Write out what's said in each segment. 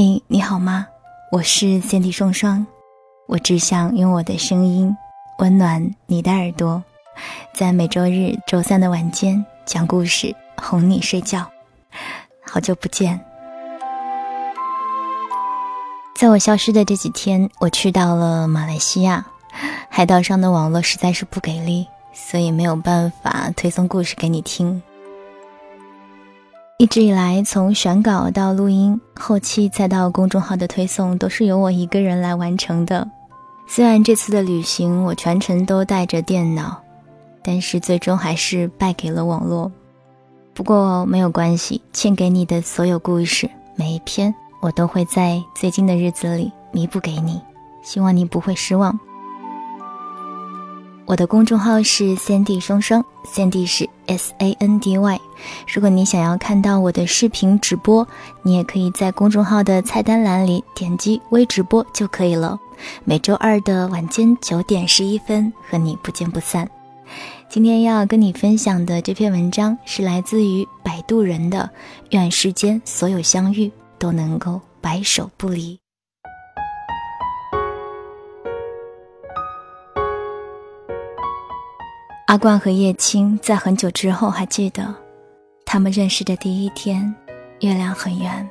嘿，你好吗？我是三 D 双双，我只想用我的声音温暖你的耳朵，在每周日、周三的晚间讲故事，哄你睡觉。好久不见，在我消失的这几天，我去到了马来西亚，海岛上的网络实在是不给力，所以没有办法推送故事给你听。一直以来，从选稿到录音、后期再到公众号的推送，都是由我一个人来完成的。虽然这次的旅行我全程都带着电脑，但是最终还是败给了网络。不过没有关系，欠给你的所有故事，每一篇我都会在最近的日子里弥补给你。希望你不会失望。我的公众号是三 D 双双，三 D 是 S A N D Y。如果你想要看到我的视频直播，你也可以在公众号的菜单栏里点击微直播就可以了。每周二的晚间九点十一分和你不见不散。今天要跟你分享的这篇文章是来自于摆渡人的“愿世间所有相遇都能够白首不离”。阿冠和叶青在很久之后还记得，他们认识的第一天，月亮很圆。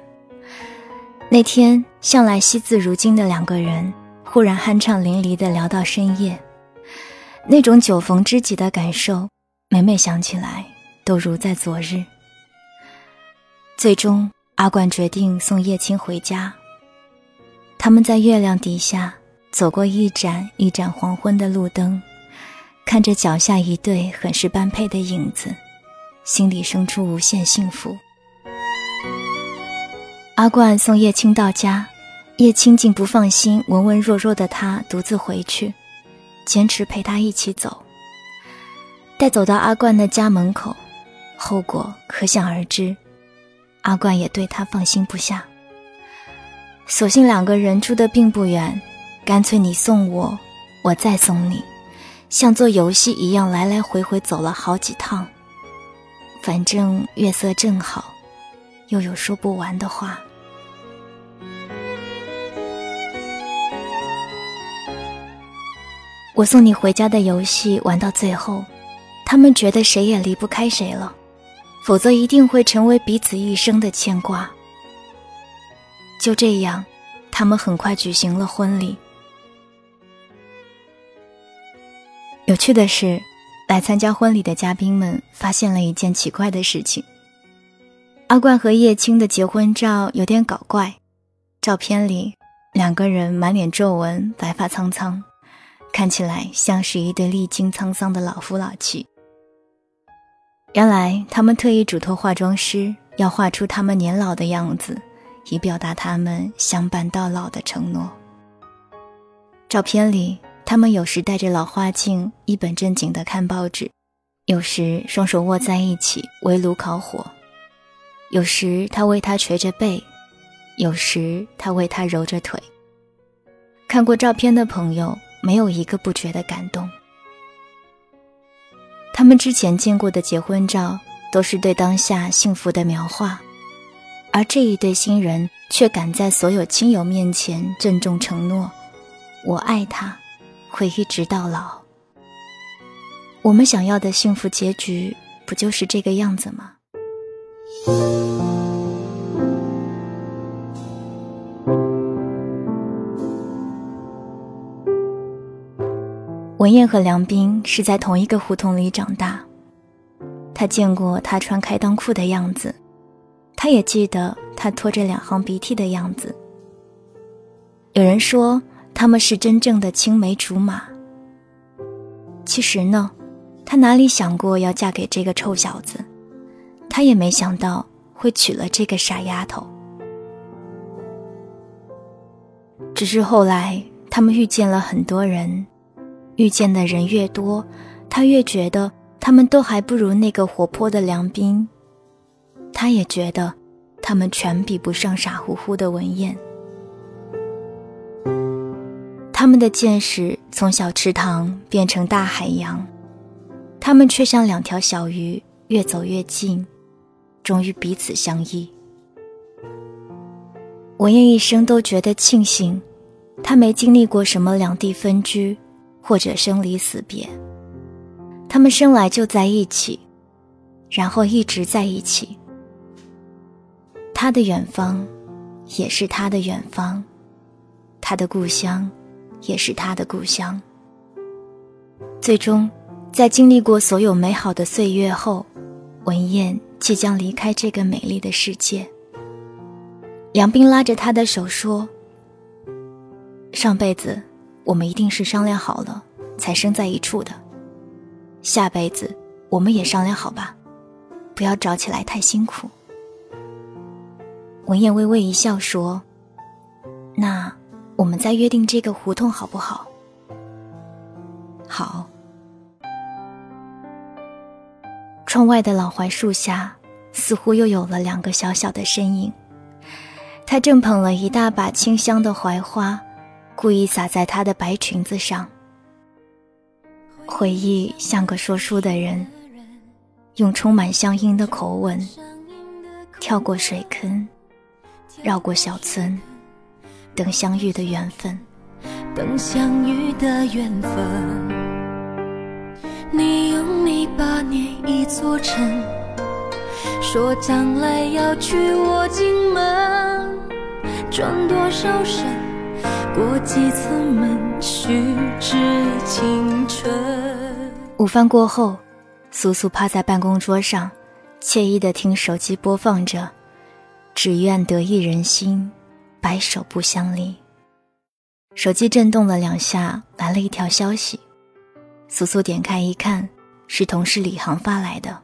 那天向来惜字如金的两个人，忽然酣畅淋漓地聊到深夜，那种酒逢知己的感受，每每想起来都如在昨日。最终，阿冠决定送叶青回家。他们在月亮底下走过一盏一盏黄昏的路灯。看着脚下一对很是般配的影子，心里生出无限幸福。阿冠送叶青到家，叶青竟不放心文文弱弱的他独自回去，坚持陪他一起走。待走到阿冠的家门口，后果可想而知。阿冠也对他放心不下，索性两个人住的并不远，干脆你送我，我再送你。像做游戏一样来来回回走了好几趟，反正月色正好，又有说不完的话。我送你回家的游戏玩到最后，他们觉得谁也离不开谁了，否则一定会成为彼此一生的牵挂。就这样，他们很快举行了婚礼。有趣的是，来参加婚礼的嘉宾们发现了一件奇怪的事情：阿冠和叶青的结婚照有点搞怪。照片里，两个人满脸皱纹，白发苍苍，看起来像是一对历经沧桑的老夫老妻。原来，他们特意嘱托化妆师要画出他们年老的样子，以表达他们相伴到老的承诺。照片里。他们有时戴着老花镜，一本正经地看报纸；有时双手握在一起围炉烤火；有时他为她捶着背，有时他为她揉着腿。看过照片的朋友，没有一个不觉得感动。他们之前见过的结婚照，都是对当下幸福的描画，而这一对新人却敢在所有亲友面前郑重承诺：“我爱他。”会一直到老。我们想要的幸福结局，不就是这个样子吗？文燕和梁斌是在同一个胡同里长大，他见过他穿开裆裤的样子，他也记得他拖着两行鼻涕的样子。有人说。他们是真正的青梅竹马。其实呢，她哪里想过要嫁给这个臭小子，她也没想到会娶了这个傻丫头。只是后来，他们遇见了很多人，遇见的人越多，她越觉得他们都还不如那个活泼的梁斌。她也觉得，他们全比不上傻乎乎的文燕。他们的见识从小池塘变成大海洋，他们却像两条小鱼，越走越近，终于彼此相依。文燕一生都觉得庆幸，他没经历过什么两地分居，或者生离死别。他们生来就在一起，然后一直在一起。他的远方，也是他的远方；他的故乡，也是他的故乡。最终，在经历过所有美好的岁月后，文燕即将离开这个美丽的世界。梁斌拉着他的手说：“上辈子我们一定是商量好了才生在一处的，下辈子我们也商量好吧，不要找起来太辛苦。”文燕微微一笑说：“那我们再约定这个胡同好不好？”“好。”窗外的老槐树下，似乎又有了两个小小的身影。他正捧了一大把清香的槐花，故意洒在她的白裙子上。回忆像个说书的人，用充满乡音的口吻，跳过水坑，绕过小村，等相遇的缘分。等相遇的缘分。你用泥巴捏一座城，说将来要娶我进门。转多少身，过几次门，虚掷青春。午饭过后，苏苏趴在办公桌上，惬意的听手机播放着“只愿得一人心，白首不相离”。手机震动了两下，来了一条消息。苏苏点开一看，是同事李航发来的。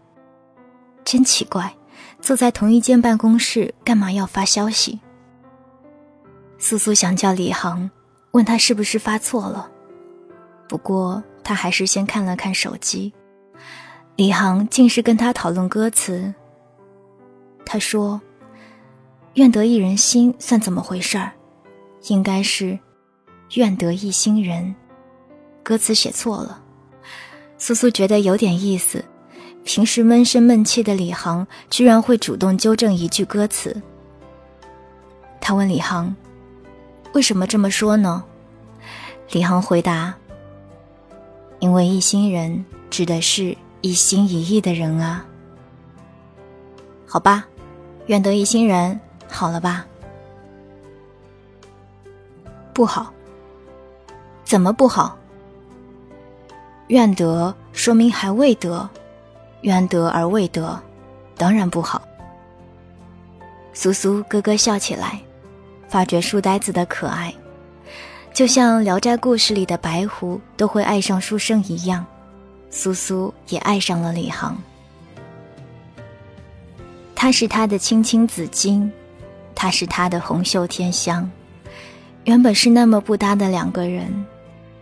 真奇怪，坐在同一间办公室，干嘛要发消息？苏苏想叫李航，问他是不是发错了。不过他还是先看了看手机，李航竟是跟他讨论歌词。他说：“愿得一人心，算怎么回事儿？应该是愿得一心人，歌词写错了。”苏苏觉得有点意思，平时闷声闷气的李航居然会主动纠正一句歌词。他问李航。为什么这么说呢？李航回答：“因为一心人指的是一心一意的人啊。”好吧，愿得一心人，好了吧？不好。怎么不好？愿得说明还未得，愿得而未得，当然不好。苏苏咯咯笑起来。发觉书呆子的可爱，就像《聊斋故事》里的白狐都会爱上书生一样，苏苏也爱上了李航。他是他的青青子衿，他是他的红袖添香。原本是那么不搭的两个人，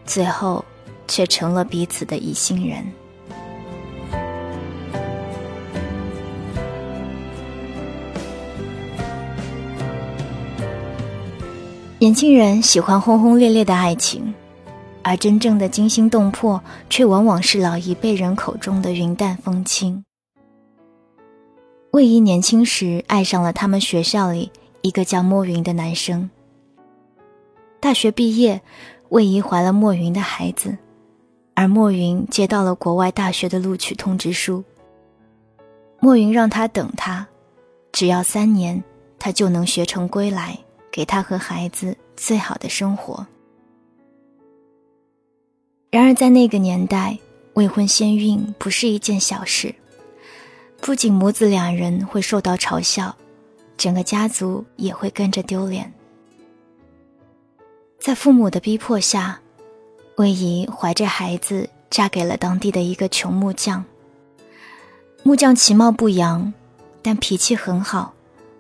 最后却成了彼此的一心人。年轻人喜欢轰轰烈烈的爱情，而真正的惊心动魄，却往往是老一辈人口中的云淡风轻。魏一年轻时爱上了他们学校里一个叫莫云的男生。大学毕业，魏姨怀了莫云的孩子，而莫云接到了国外大学的录取通知书。莫云让他等他，只要三年，他就能学成归来。给他和孩子最好的生活。然而，在那个年代，未婚先孕不是一件小事，不仅母子两人会受到嘲笑，整个家族也会跟着丢脸。在父母的逼迫下，魏姨怀着孩子嫁给了当地的一个穷木匠。木匠其貌不扬，但脾气很好，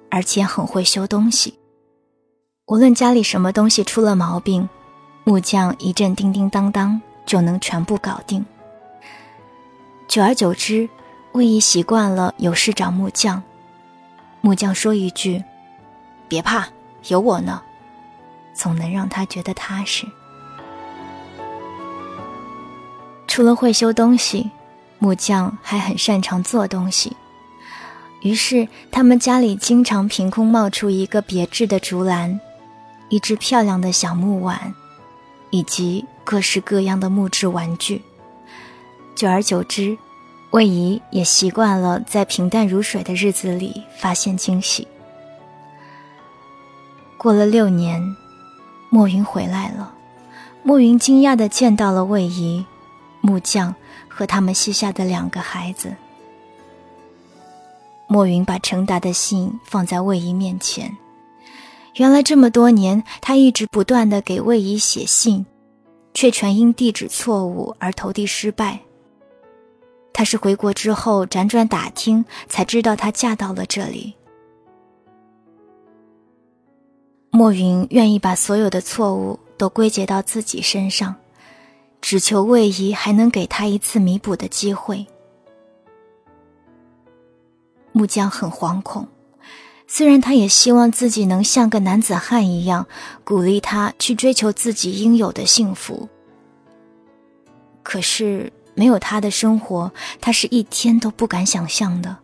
而且很会修东西。无论家里什么东西出了毛病，木匠一阵叮叮当当就能全部搞定。久而久之，魏姨习惯了有事找木匠，木匠说一句“别怕，有我呢”，总能让他觉得踏实。除了会修东西，木匠还很擅长做东西。于是他们家里经常凭空冒出一个别致的竹篮，一只漂亮的小木碗，以及各式各样的木质玩具。久而久之，魏姨也习惯了在平淡如水的日子里发现惊喜。过了六年，莫云回来了。莫云惊讶地见到了魏姨、木匠和他们膝下的两个孩子。莫云把程达的信放在魏姨面前。原来这么多年，他一直不断地给魏姨写信，却全因地址错误而投递失败。他是回国之后辗转打听，才知道她嫁到了这里。莫云愿意把所有的错误。都归结到自己身上，只求魏姨还能给他一次弥补的机会。木匠很惶恐，虽然他也希望自己能像个男子汉一样，鼓励他去追求自己应有的幸福。可是没有他的生活，他是一天都不敢想象的。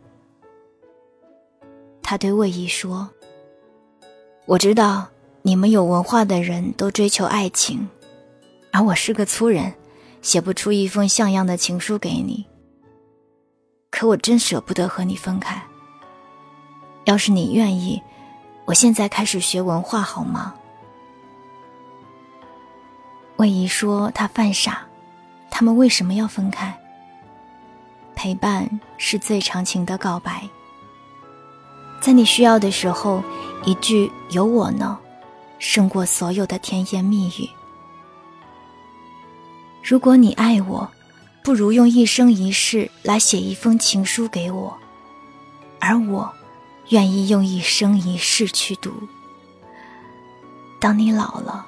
他对魏姨说：“我知道。”你们有文化的人都追求爱情，而我是个粗人，写不出一封像样的情书给你。可我真舍不得和你分开。要是你愿意，我现在开始学文化好吗？魏姨说她犯傻，他们为什么要分开？陪伴是最长情的告白，在你需要的时候，一句有我呢。胜过所有的甜言蜜语。如果你爱我，不如用一生一世来写一封情书给我，而我愿意用一生一世去读。当你老了，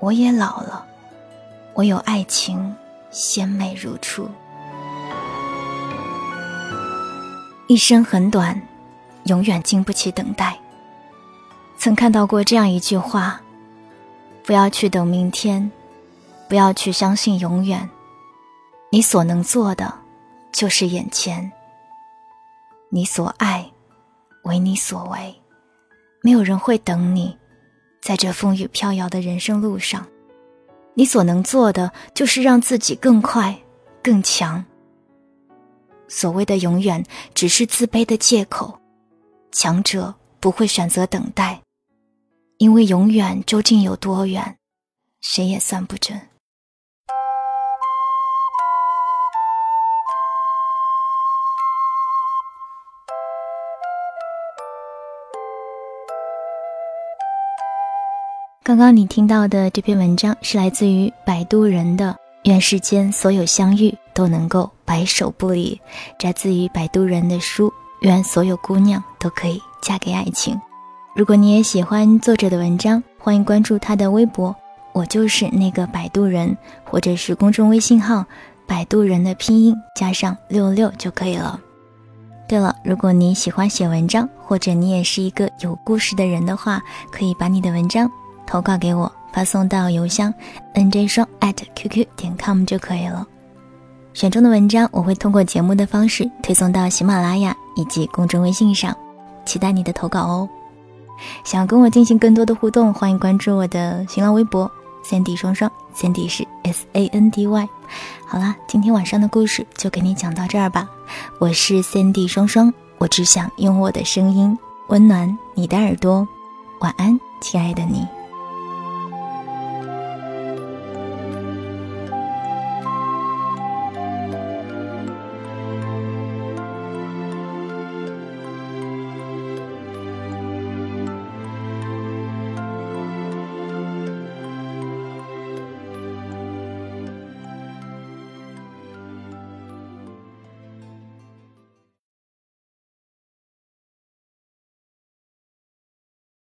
我也老了，我有爱情，鲜美如初。一生很短，永远经不起等待。曾看到过这样一句话：“不要去等明天，不要去相信永远，你所能做的就是眼前。你所爱，为你所为，没有人会等你，在这风雨飘摇的人生路上，你所能做的就是让自己更快、更强。所谓的永远，只是自卑的借口，强者不会选择等待。”因为永远究竟有多远，谁也算不准。刚刚你听到的这篇文章是来自于摆渡人的《愿世间所有相遇都能够白首不离》，摘自于摆渡人的书《愿所有姑娘都可以嫁给爱情》。如果你也喜欢作者的文章，欢迎关注他的微博，我就是那个摆渡人，或者是公众微信号“摆渡人”的拼音加上六六就可以了。对了，如果你喜欢写文章，或者你也是一个有故事的人的话，可以把你的文章投稿给我，发送到邮箱 nj 双 at qq 点 com 就可以了。选中的文章我会通过节目的方式推送到喜马拉雅以及公众微信上，期待你的投稿哦。想跟我进行更多的互动，欢迎关注我的新浪微博 Sandy 双双，Sandy 是 S A N D Y。好啦，今天晚上的故事就给你讲到这儿吧。我是 Sandy 双双，我只想用我的声音温暖你的耳朵。晚安，亲爱的你。